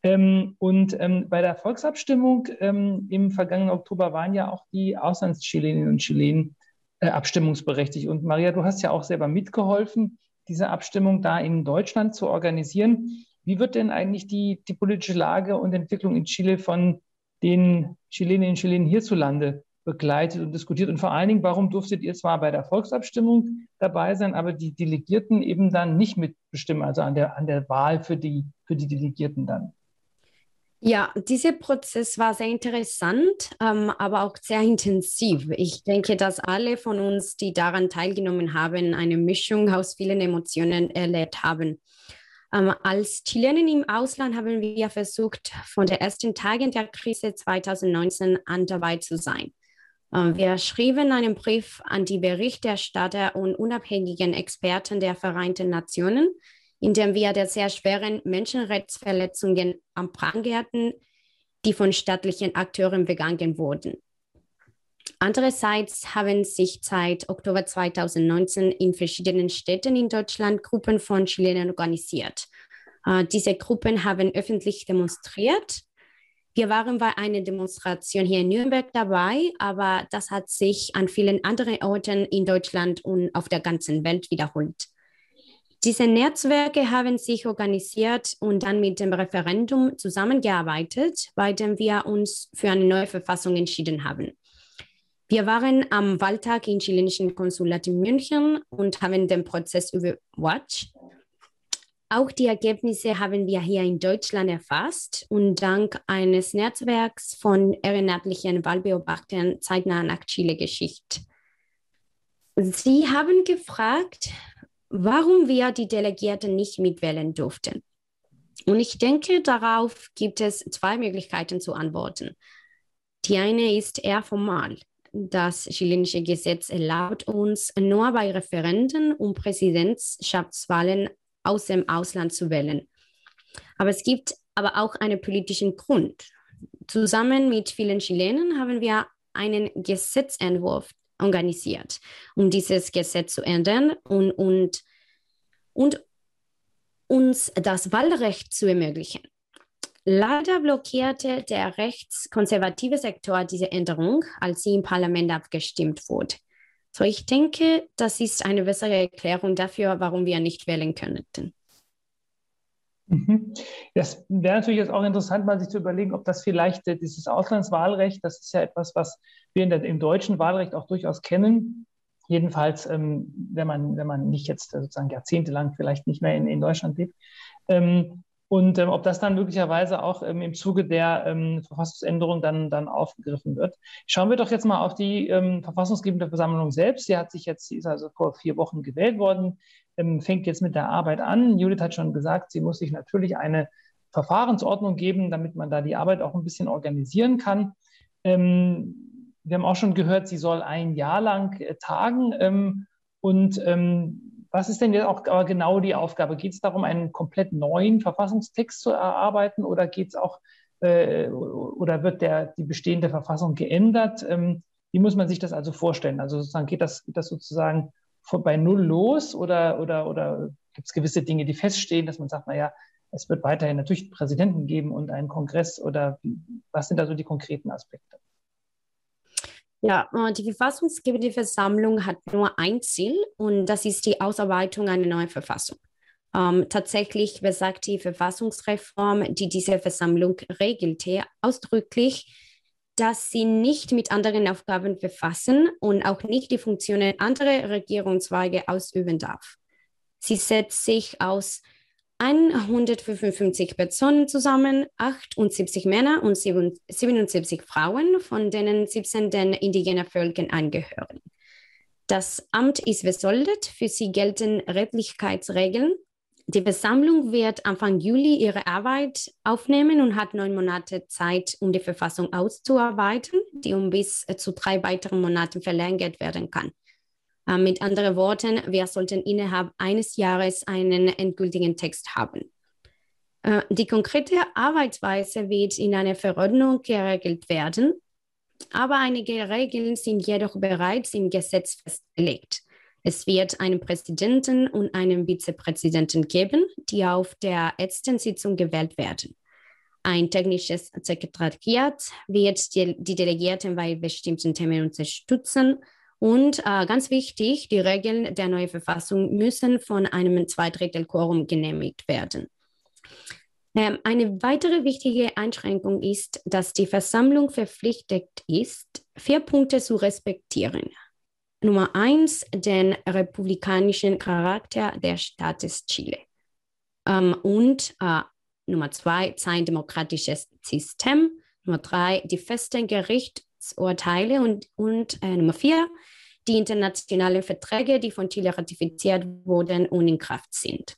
Ähm, und ähm, bei der Volksabstimmung ähm, im vergangenen Oktober waren ja auch die Auslandschileninnen und Chilenen äh, abstimmungsberechtigt. Und Maria, du hast ja auch selber mitgeholfen, diese Abstimmung da in Deutschland zu organisieren. Wie wird denn eigentlich die, die politische Lage und Entwicklung in Chile von den Chileninnen und Chilenen hierzulande begleitet und diskutiert. Und vor allen Dingen, warum durftet ihr zwar bei der Volksabstimmung dabei sein, aber die Delegierten eben dann nicht mitbestimmen, also an der, an der Wahl für die, für die Delegierten dann? Ja, dieser Prozess war sehr interessant, ähm, aber auch sehr intensiv. Ich denke, dass alle von uns, die daran teilgenommen haben, eine Mischung aus vielen Emotionen erlebt haben. Ähm, als Chilenen im Ausland haben wir versucht, von den ersten Tagen der Krise 2019 an dabei zu sein. Ähm, wir schrieben einen Brief an die Berichterstatter und unabhängigen Experten der Vereinten Nationen, indem wir der sehr schweren Menschenrechtsverletzungen anprangerten, die von staatlichen Akteuren begangen wurden. Andererseits haben sich seit Oktober 2019 in verschiedenen Städten in Deutschland Gruppen von Chilenen organisiert. Uh, diese Gruppen haben öffentlich demonstriert. Wir waren bei einer Demonstration hier in Nürnberg dabei, aber das hat sich an vielen anderen Orten in Deutschland und auf der ganzen Welt wiederholt. Diese Netzwerke haben sich organisiert und dann mit dem Referendum zusammengearbeitet, bei dem wir uns für eine neue Verfassung entschieden haben. Wir waren am Wahltag im chilenischen Konsulat in München und haben den Prozess überwacht. Auch die Ergebnisse haben wir hier in Deutschland erfasst und dank eines Netzwerks von ehrenamtlichen Wahlbeobachtern zeitnah nach Chile geschickt. Sie haben gefragt, warum wir die Delegierten nicht mitwählen durften. Und ich denke, darauf gibt es zwei Möglichkeiten zu antworten. Die eine ist eher formal. Das chilenische Gesetz erlaubt uns, nur bei Referenden und Präsidentschaftswahlen aus dem Ausland zu wählen. Aber es gibt aber auch einen politischen Grund. Zusammen mit vielen Chilenen haben wir einen Gesetzentwurf organisiert, um dieses Gesetz zu ändern und, und, und uns das Wahlrecht zu ermöglichen. Leider blockierte der rechtskonservative Sektor diese Änderung, als sie im Parlament abgestimmt wurde. So, ich denke, das ist eine bessere Erklärung dafür, warum wir nicht wählen könnten. Mhm. Das wäre natürlich jetzt auch interessant, mal sich zu überlegen, ob das vielleicht äh, dieses Auslandswahlrecht, das ist ja etwas, was wir der, im deutschen Wahlrecht auch durchaus kennen. Jedenfalls, ähm, wenn, man, wenn man nicht jetzt äh, sozusagen jahrzehntelang vielleicht nicht mehr in, in Deutschland lebt. Ähm, und ähm, ob das dann möglicherweise auch ähm, im Zuge der ähm, Verfassungsänderung dann, dann aufgegriffen wird. Schauen wir doch jetzt mal auf die ähm, verfassungsgebende Versammlung selbst. Sie hat sich jetzt, sie ist also vor vier Wochen gewählt worden ähm, fängt jetzt mit der Arbeit an. Judith hat schon gesagt, sie muss sich natürlich eine Verfahrensordnung geben, damit man da die Arbeit auch ein bisschen organisieren kann. Ähm, wir haben auch schon gehört, sie soll ein Jahr lang äh, tagen. Und was ist denn jetzt auch genau die Aufgabe? Geht es darum, einen komplett neuen Verfassungstext zu erarbeiten oder geht es auch äh, oder wird der, die bestehende Verfassung geändert? Ähm, wie muss man sich das also vorstellen? Also sozusagen geht das, geht das sozusagen bei Null los oder, oder, oder gibt es gewisse Dinge, die feststehen, dass man sagt, naja, es wird weiterhin natürlich Präsidenten geben und einen Kongress oder was sind da so die konkreten Aspekte? Ja, äh, die verfassungsgebende Versammlung hat nur ein Ziel und das ist die Ausarbeitung einer neuen Verfassung. Ähm, tatsächlich besagt die Verfassungsreform, die diese Versammlung regelte, ausdrücklich, dass sie nicht mit anderen Aufgaben befassen und auch nicht die Funktionen anderer Regierungszweige ausüben darf. Sie setzt sich aus 155 Personen zusammen, 78 Männer und 77 Frauen, von denen 17 den indigenen Völkern angehören. Das Amt ist besoldet, für sie gelten Redlichkeitsregeln die Versammlung wird Anfang Juli ihre Arbeit aufnehmen und hat neun Monate Zeit, um die Verfassung auszuarbeiten, die um bis zu drei weiteren Monaten verlängert werden kann. Äh, mit anderen Worten, wir sollten innerhalb eines Jahres einen endgültigen Text haben. Äh, die konkrete Arbeitsweise wird in einer Verordnung geregelt werden, aber einige Regeln sind jedoch bereits im Gesetz festgelegt. Es wird einen Präsidenten und einen Vizepräsidenten geben, die auf der letzten Sitzung gewählt werden. Ein technisches Sekretariat wird die, die Delegierten bei bestimmten Themen unterstützen. Und äh, ganz wichtig, die Regeln der neuen Verfassung müssen von einem Zweidrittelquorum genehmigt werden. Ähm, eine weitere wichtige Einschränkung ist, dass die Versammlung verpflichtet ist, vier Punkte zu respektieren. Nummer eins, den republikanischen Charakter der Staates Chile. Ähm, und äh, Nummer zwei, sein demokratisches System. Nummer drei, die festen Gerichtsurteile. Und, und äh, Nummer vier, die internationalen Verträge, die von Chile ratifiziert wurden und in Kraft sind.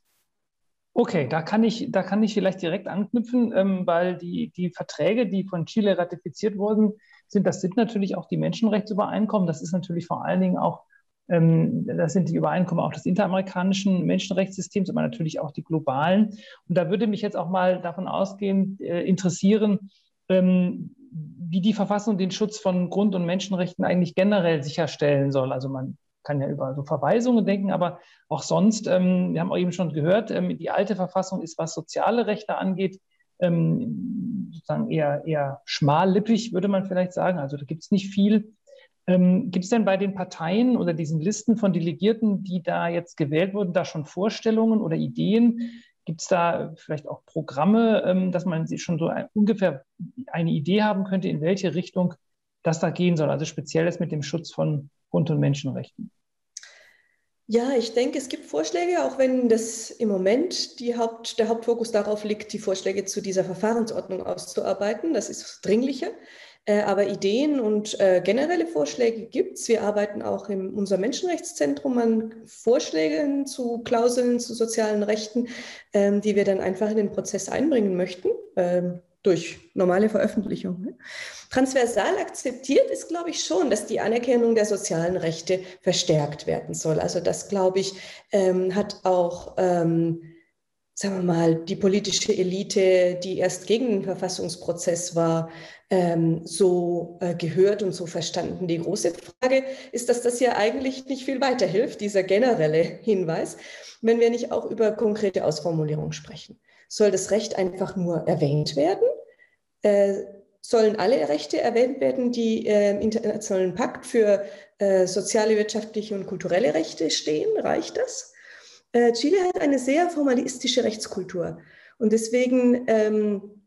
Okay, da kann ich, da kann ich vielleicht direkt anknüpfen, ähm, weil die, die Verträge, die von Chile ratifiziert wurden, sind, das sind natürlich auch die Menschenrechtsübereinkommen. Das ist natürlich vor allen Dingen auch, ähm, das sind die Übereinkommen auch des interamerikanischen Menschenrechtssystems, aber natürlich auch die globalen. Und da würde mich jetzt auch mal davon ausgehen, äh, interessieren, ähm, wie die Verfassung den Schutz von Grund- und Menschenrechten eigentlich generell sicherstellen soll. Also man kann ja über so Verweisungen denken, aber auch sonst, ähm, wir haben auch eben schon gehört, ähm, die alte Verfassung ist, was soziale Rechte angeht, ähm, sozusagen eher, eher schmallippig, würde man vielleicht sagen. Also da gibt es nicht viel. Ähm, gibt es denn bei den Parteien oder diesen Listen von Delegierten, die da jetzt gewählt wurden, da schon Vorstellungen oder Ideen, Gibt es da vielleicht auch Programme, ähm, dass man schon so ein, ungefähr eine Idee haben könnte, in welche Richtung das da gehen soll? Also speziell das mit dem Schutz von Grund- und Menschenrechten. Ja, ich denke, es gibt Vorschläge, auch wenn das im Moment Haupt, der Hauptfokus darauf liegt, die Vorschläge zu dieser Verfahrensordnung auszuarbeiten. Das ist dringlicher. Äh, aber Ideen und äh, generelle Vorschläge gibt es. Wir arbeiten auch in unserem Menschenrechtszentrum an Vorschlägen zu Klauseln zu sozialen Rechten, ähm, die wir dann einfach in den Prozess einbringen möchten. Ähm, durch normale Veröffentlichung. Ne? Transversal akzeptiert ist, glaube ich, schon, dass die Anerkennung der sozialen Rechte verstärkt werden soll. Also das, glaube ich, ähm, hat auch ähm, sagen wir mal, die politische Elite, die erst gegen den Verfassungsprozess war, ähm, so äh, gehört und so verstanden. Die große Frage ist, dass das ja eigentlich nicht viel weiterhilft, dieser generelle Hinweis, wenn wir nicht auch über konkrete Ausformulierungen sprechen. Soll das Recht einfach nur erwähnt werden? Äh, sollen alle Rechte erwähnt werden, die äh, im Internationalen Pakt für äh, soziale, wirtschaftliche und kulturelle Rechte stehen? Reicht das? Äh, Chile hat eine sehr formalistische Rechtskultur und deswegen ähm,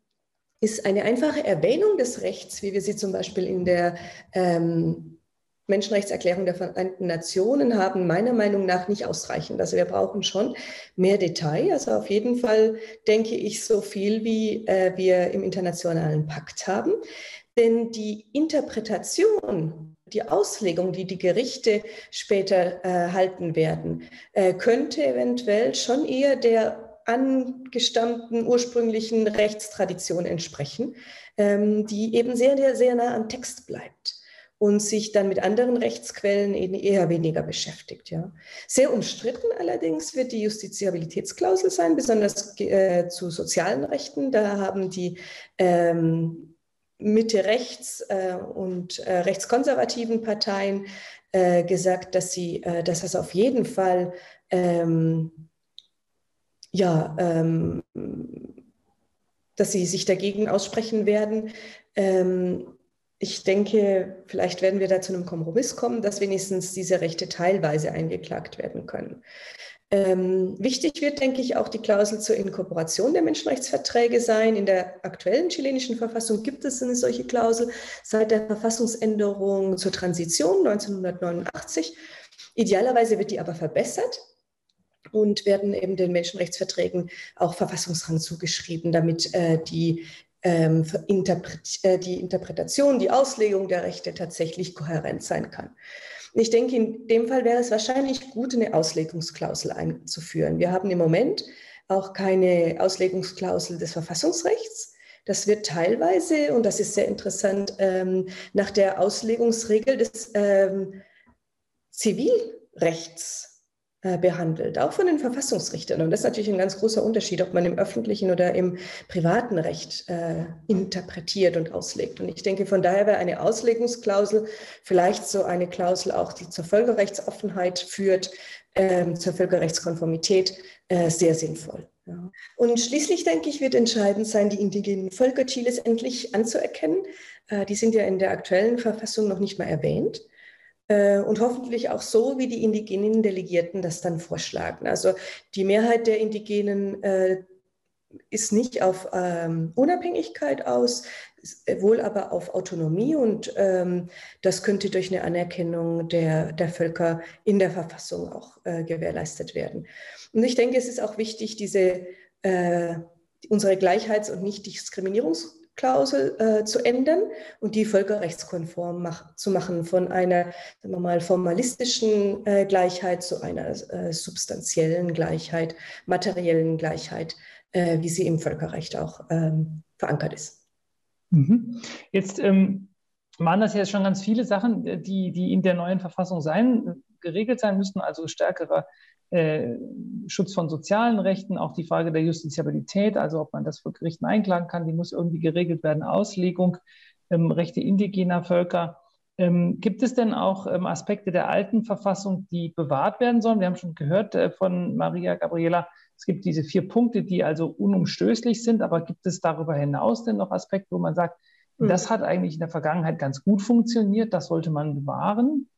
ist eine einfache Erwähnung des Rechts, wie wir sie zum Beispiel in der ähm, Menschenrechtserklärung der Vereinten Nationen haben, meiner Meinung nach nicht ausreichend. Also wir brauchen schon mehr Detail. Also auf jeden Fall denke ich so viel, wie äh, wir im internationalen Pakt haben. Denn die Interpretation die Auslegung, die die Gerichte später äh, halten werden, äh, könnte eventuell schon eher der angestammten ursprünglichen Rechtstradition entsprechen, ähm, die eben sehr, sehr nah am Text bleibt und sich dann mit anderen Rechtsquellen eher weniger beschäftigt. Ja. Sehr umstritten allerdings wird die Justiziabilitätsklausel sein, besonders äh, zu sozialen Rechten. Da haben die ähm, Mitte-Rechts äh, und äh, rechtskonservativen Parteien äh, gesagt, dass sie, äh, dass das auf jeden Fall ähm, ja, ähm, dass sie sich dagegen aussprechen werden. Ähm, ich denke, vielleicht werden wir da zu einem Kompromiss kommen, dass wenigstens diese Rechte teilweise eingeklagt werden können. Ähm, wichtig wird, denke ich, auch die Klausel zur Inkorporation der Menschenrechtsverträge sein. In der aktuellen chilenischen Verfassung gibt es eine solche Klausel seit der Verfassungsänderung zur Transition 1989. Idealerweise wird die aber verbessert und werden eben den Menschenrechtsverträgen auch Verfassungsrang zugeschrieben, damit äh, die, ähm, Interpret äh, die Interpretation, die Auslegung der Rechte tatsächlich kohärent sein kann. Ich denke, in dem Fall wäre es wahrscheinlich gut, eine Auslegungsklausel einzuführen. Wir haben im Moment auch keine Auslegungsklausel des Verfassungsrechts. Das wird teilweise, und das ist sehr interessant, ähm, nach der Auslegungsregel des ähm, Zivilrechts behandelt, auch von den Verfassungsrichtern. Und das ist natürlich ein ganz großer Unterschied, ob man im öffentlichen oder im privaten Recht äh, interpretiert und auslegt. Und ich denke, von daher wäre eine Auslegungsklausel vielleicht so eine Klausel auch, die zur Völkerrechtsoffenheit führt, äh, zur Völkerrechtskonformität, äh, sehr sinnvoll. Ja. Und schließlich, denke ich, wird entscheidend sein, die indigenen Völker Chiles endlich anzuerkennen. Äh, die sind ja in der aktuellen Verfassung noch nicht mal erwähnt. Äh, und hoffentlich auch so, wie die indigenen Delegierten das dann vorschlagen. Also die Mehrheit der Indigenen äh, ist nicht auf ähm, Unabhängigkeit aus, wohl aber auf Autonomie und ähm, das könnte durch eine Anerkennung der, der Völker in der Verfassung auch äh, gewährleistet werden. Und ich denke, es ist auch wichtig, diese äh, unsere Gleichheits- und Nichtdiskriminierungsklausel äh, zu ändern und die völkerrechtskonform mach, zu machen von einer sagen wir mal, formalistischen äh, Gleichheit zu einer äh, substanziellen Gleichheit, materiellen Gleichheit, äh, wie sie im Völkerrecht auch ähm, verankert ist. Mhm. Jetzt ähm, waren das ja schon ganz viele Sachen, die, die in der neuen Verfassung sein, geregelt sein müssten, also stärkerer äh, Schutz von sozialen Rechten, auch die Frage der Justiziabilität, also ob man das vor Gerichten einklagen kann, die muss irgendwie geregelt werden, Auslegung, ähm, Rechte indigener Völker. Ähm, gibt es denn auch ähm, Aspekte der alten Verfassung, die bewahrt werden sollen? Wir haben schon gehört äh, von Maria Gabriela, es gibt diese vier Punkte, die also unumstößlich sind, aber gibt es darüber hinaus denn noch Aspekte, wo man sagt, hm. das hat eigentlich in der Vergangenheit ganz gut funktioniert, das sollte man bewahren?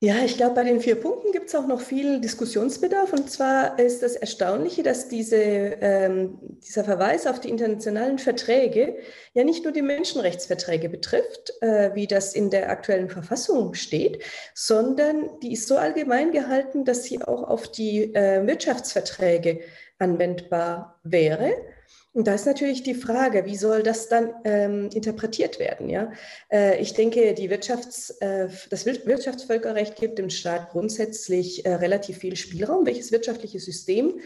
Ja, ich glaube, bei den vier Punkten gibt es auch noch viel Diskussionsbedarf. Und zwar ist das Erstaunliche, dass diese, ähm, dieser Verweis auf die internationalen Verträge ja nicht nur die Menschenrechtsverträge betrifft, äh, wie das in der aktuellen Verfassung steht, sondern die ist so allgemein gehalten, dass sie auch auf die äh, Wirtschaftsverträge anwendbar wäre. Und da ist natürlich die Frage, wie soll das dann ähm, interpretiert werden? Ja? Äh, ich denke, die Wirtschafts-, äh, das Wirtschaftsvölkerrecht gibt dem Staat grundsätzlich äh, relativ viel Spielraum, welches wirtschaftliche System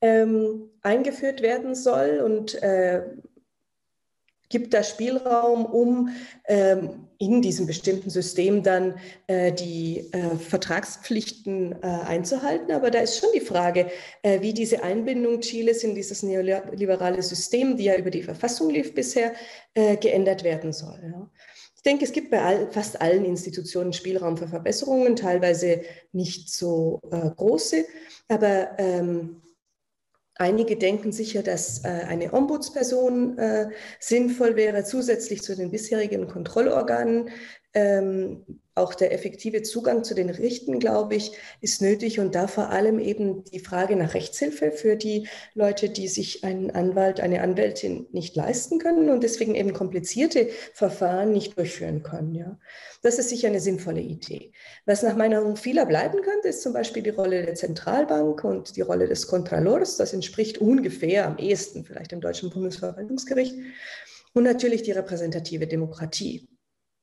ähm, eingeführt werden soll und äh, gibt da Spielraum, um ähm, in diesem bestimmten System dann äh, die äh, Vertragspflichten äh, einzuhalten. Aber da ist schon die Frage, äh, wie diese Einbindung Chiles in dieses neoliberale System, die ja über die Verfassung lief bisher, äh, geändert werden soll. Ja. Ich denke, es gibt bei all, fast allen Institutionen Spielraum für Verbesserungen, teilweise nicht so äh, große, aber ähm, Einige denken sicher, dass äh, eine Ombudsperson äh, sinnvoll wäre, zusätzlich zu den bisherigen Kontrollorganen. Ähm, auch der effektive Zugang zu den Richten, glaube ich, ist nötig und da vor allem eben die Frage nach Rechtshilfe für die Leute, die sich einen Anwalt, eine Anwältin nicht leisten können und deswegen eben komplizierte Verfahren nicht durchführen können. Ja. Das ist sicher eine sinnvolle Idee. Was nach meiner Meinung vieler bleiben könnte, ist zum Beispiel die Rolle der Zentralbank und die Rolle des Contralors. Das entspricht ungefähr am ehesten vielleicht dem deutschen Bundesverwaltungsgericht. Und natürlich die repräsentative Demokratie.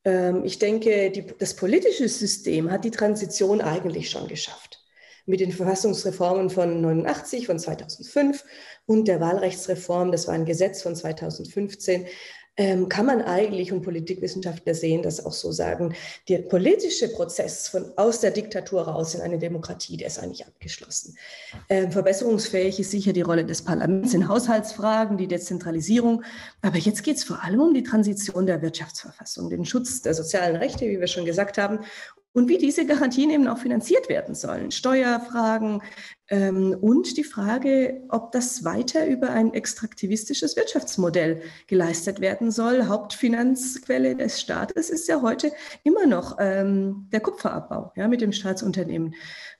Ähm, ich denke, die, das politische System hat die Transition eigentlich schon geschafft. Mit den Verfassungsreformen von 89, von 2005 und der Wahlrechtsreform, das war ein Gesetz von 2015, ähm, kann man eigentlich und Politikwissenschaftler sehen das auch so sagen, der politische Prozess von aus der Diktatur raus in eine Demokratie, der ist eigentlich abgeschlossen. Ähm, verbesserungsfähig ist sicher die Rolle des Parlaments in Haushaltsfragen, die Dezentralisierung. Aber jetzt geht es vor allem um die Transition der Wirtschaftsverfassung, den Schutz der sozialen Rechte, wie wir schon gesagt haben, und wie diese Garantien eben auch finanziert werden sollen. Steuerfragen ähm, und die Frage, ob das weiter über ein extraktivistisches Wirtschaftsmodell geleistet werden soll. Hauptfinanzquelle des Staates ist ja heute immer noch ähm, der Kupferabbau ja, mit dem Staatsunternehmen.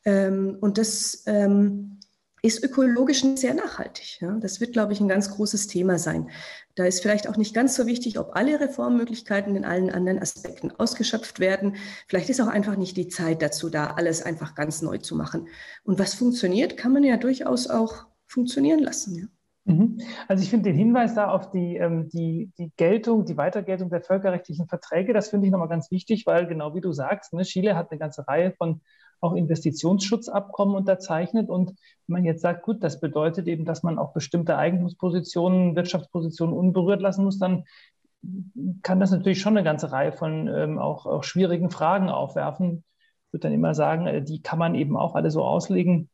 Ähm, und das ähm, ist ökologisch sehr nachhaltig. Ja? Das wird, glaube ich, ein ganz großes Thema sein. Da ist vielleicht auch nicht ganz so wichtig, ob alle Reformmöglichkeiten in allen anderen Aspekten ausgeschöpft werden. Vielleicht ist auch einfach nicht die Zeit dazu da, alles einfach ganz neu zu machen. Und was funktioniert, kann man ja durchaus auch funktionieren lassen. Ja? Mhm. Also ich finde den Hinweis da auf die, ähm, die, die Geltung, die Weitergeltung der völkerrechtlichen Verträge, das finde ich nochmal ganz wichtig, weil genau wie du sagst, ne, Chile hat eine ganze Reihe von auch Investitionsschutzabkommen unterzeichnet. Und wenn man jetzt sagt, gut, das bedeutet eben, dass man auch bestimmte Eigentumspositionen, Wirtschaftspositionen unberührt lassen muss, dann kann das natürlich schon eine ganze Reihe von ähm, auch, auch schwierigen Fragen aufwerfen. Ich würde dann immer sagen, äh, die kann man eben auch alle so auslegen,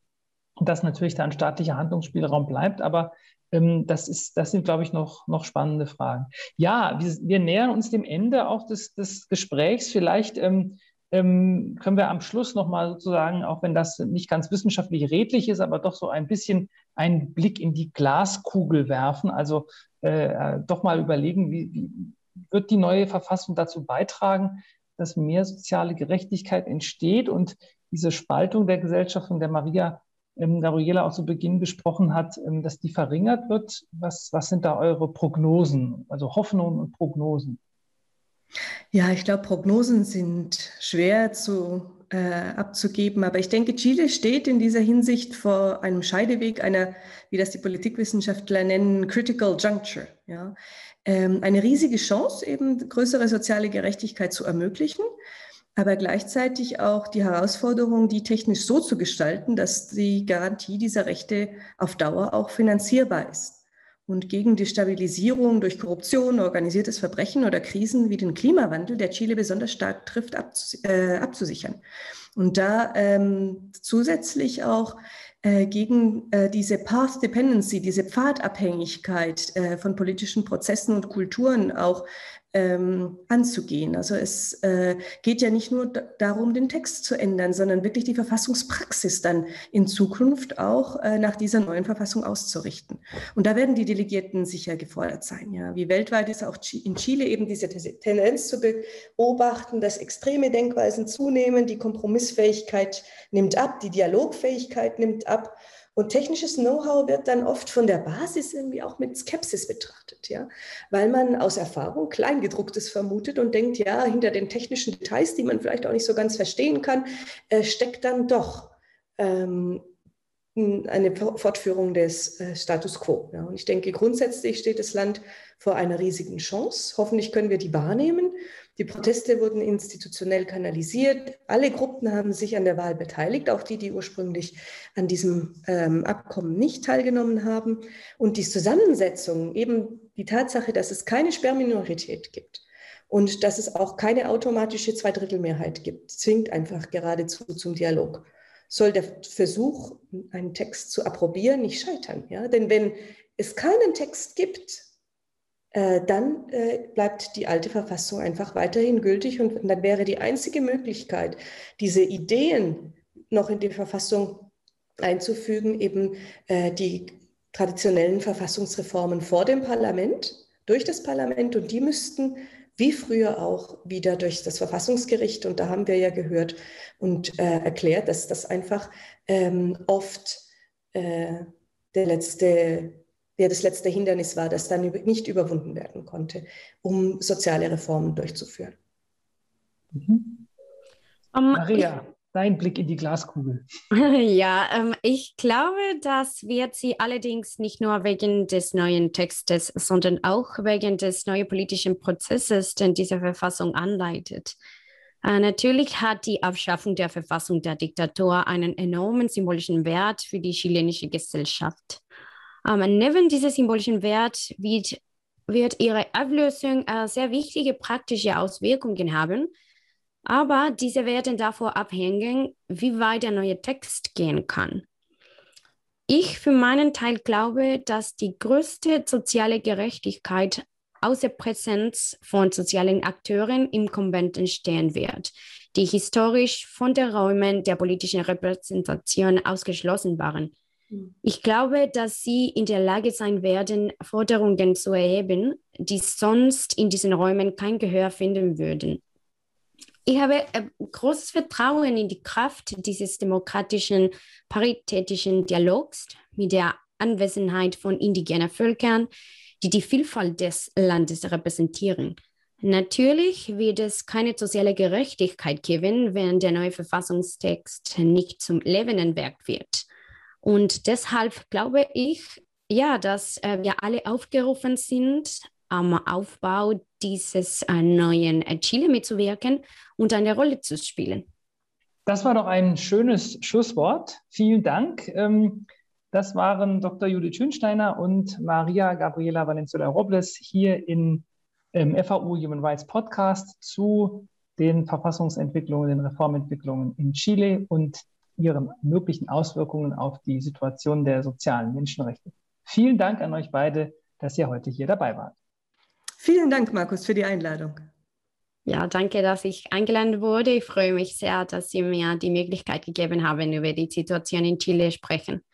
dass natürlich da ein staatlicher Handlungsspielraum bleibt. Aber ähm, das, ist, das sind, glaube ich, noch, noch spannende Fragen. Ja, wir, wir nähern uns dem Ende auch des, des Gesprächs. Vielleicht ähm, ähm, können wir am Schluss nochmal sozusagen, auch wenn das nicht ganz wissenschaftlich redlich ist, aber doch so ein bisschen einen Blick in die Glaskugel werfen. Also äh, doch mal überlegen, wie, wie wird die neue Verfassung dazu beitragen, dass mehr soziale Gerechtigkeit entsteht und diese Spaltung der Gesellschaft, von der Maria ähm, Gabriela auch zu Beginn gesprochen hat, ähm, dass die verringert wird. Was, was sind da eure Prognosen, also Hoffnungen und Prognosen? Ja, ich glaube, Prognosen sind schwer zu äh, abzugeben. Aber ich denke, Chile steht in dieser Hinsicht vor einem Scheideweg, einer, wie das die Politikwissenschaftler nennen, Critical Juncture. Ja? Ähm, eine riesige Chance, eben größere soziale Gerechtigkeit zu ermöglichen, aber gleichzeitig auch die Herausforderung, die technisch so zu gestalten, dass die Garantie dieser Rechte auf Dauer auch finanzierbar ist und gegen die Stabilisierung durch Korruption, organisiertes Verbrechen oder Krisen wie den Klimawandel, der Chile besonders stark trifft, abzus äh, abzusichern. Und da ähm, zusätzlich auch äh, gegen äh, diese Path Dependency, diese Pfadabhängigkeit äh, von politischen Prozessen und Kulturen auch ähm, anzugehen. Also es äh, geht ja nicht nur darum, den Text zu ändern, sondern wirklich die Verfassungspraxis dann in Zukunft auch äh, nach dieser neuen Verfassung auszurichten. Und da werden die Delegierten sicher gefordert sein. Ja. Wie weltweit ist auch in Chile eben diese Tendenz zu beobachten, dass extreme Denkweisen zunehmen, die Kompromissfähigkeit nimmt ab, die Dialogfähigkeit nimmt ab. Und technisches Know-how wird dann oft von der Basis irgendwie auch mit Skepsis betrachtet, ja, weil man aus Erfahrung Kleingedrucktes vermutet und denkt, ja, hinter den technischen Details, die man vielleicht auch nicht so ganz verstehen kann, äh, steckt dann doch ähm, eine Fortführung des äh, Status quo. Ja. Und ich denke, grundsätzlich steht das Land vor einer riesigen Chance. Hoffentlich können wir die wahrnehmen. Die Proteste wurden institutionell kanalisiert. Alle Gruppen haben sich an der Wahl beteiligt, auch die, die ursprünglich an diesem ähm, Abkommen nicht teilgenommen haben. Und die Zusammensetzung, eben die Tatsache, dass es keine Sperrminorität gibt und dass es auch keine automatische Zweidrittelmehrheit gibt, zwingt einfach geradezu zum Dialog. Soll der Versuch, einen Text zu approbieren, nicht scheitern? Ja? Denn wenn es keinen Text gibt, äh, dann äh, bleibt die alte Verfassung einfach weiterhin gültig und dann wäre die einzige Möglichkeit, diese Ideen noch in die Verfassung einzufügen, eben äh, die traditionellen Verfassungsreformen vor dem Parlament, durch das Parlament und die müssten wie früher auch wieder durch das Verfassungsgericht. Und da haben wir ja gehört und erklärt, dass das einfach ähm, oft der letzte der das letzte Hindernis war, das dann nicht überwunden werden konnte, um soziale Reformen durchzuführen. Mhm. Um, Maria, ich, dein Blick in die Glaskugel. ja, ähm, ich glaube, das wird sie allerdings nicht nur wegen des neuen Textes, sondern auch wegen des neuen politischen Prozesses, den diese Verfassung anleitet. Äh, natürlich hat die Abschaffung der Verfassung der Diktatur einen enormen symbolischen Wert für die chilenische Gesellschaft. Ähm, neben diesem symbolischen Wert wird, wird ihre Ablösung äh, sehr wichtige praktische Auswirkungen haben. Aber diese werden davon abhängen, wie weit der neue Text gehen kann. Ich für meinen Teil glaube, dass die größte soziale Gerechtigkeit aus der Präsenz von sozialen Akteuren im Konvent entstehen wird, die historisch von den Räumen der politischen Repräsentation ausgeschlossen waren. Ich glaube, dass sie in der Lage sein werden, Forderungen zu erheben, die sonst in diesen Räumen kein Gehör finden würden. Ich habe äh, großes Vertrauen in die Kraft dieses demokratischen, paritätischen Dialogs mit der Anwesenheit von indigenen Völkern, die die Vielfalt des Landes repräsentieren. Natürlich wird es keine soziale Gerechtigkeit geben, wenn der neue Verfassungstext nicht zum lebenden Werk wird. Und deshalb glaube ich, ja, dass äh, wir alle aufgerufen sind, am Aufbau dieses äh, neuen äh, Chile mitzuwirken und eine Rolle zu spielen. Das war doch ein schönes Schlusswort. Vielen Dank. Ähm, das waren Dr. Judith Schönsteiner und Maria Gabriela Valenzuela Robles hier im FAU Human Rights Podcast zu den Verfassungsentwicklungen, den Reformentwicklungen in Chile und ihren möglichen Auswirkungen auf die Situation der sozialen Menschenrechte. Vielen Dank an euch beide, dass ihr heute hier dabei wart. Vielen Dank, Markus, für die Einladung. Ja, danke, dass ich eingeladen wurde. Ich freue mich sehr, dass Sie mir die Möglichkeit gegeben haben, über die Situation in Chile zu sprechen.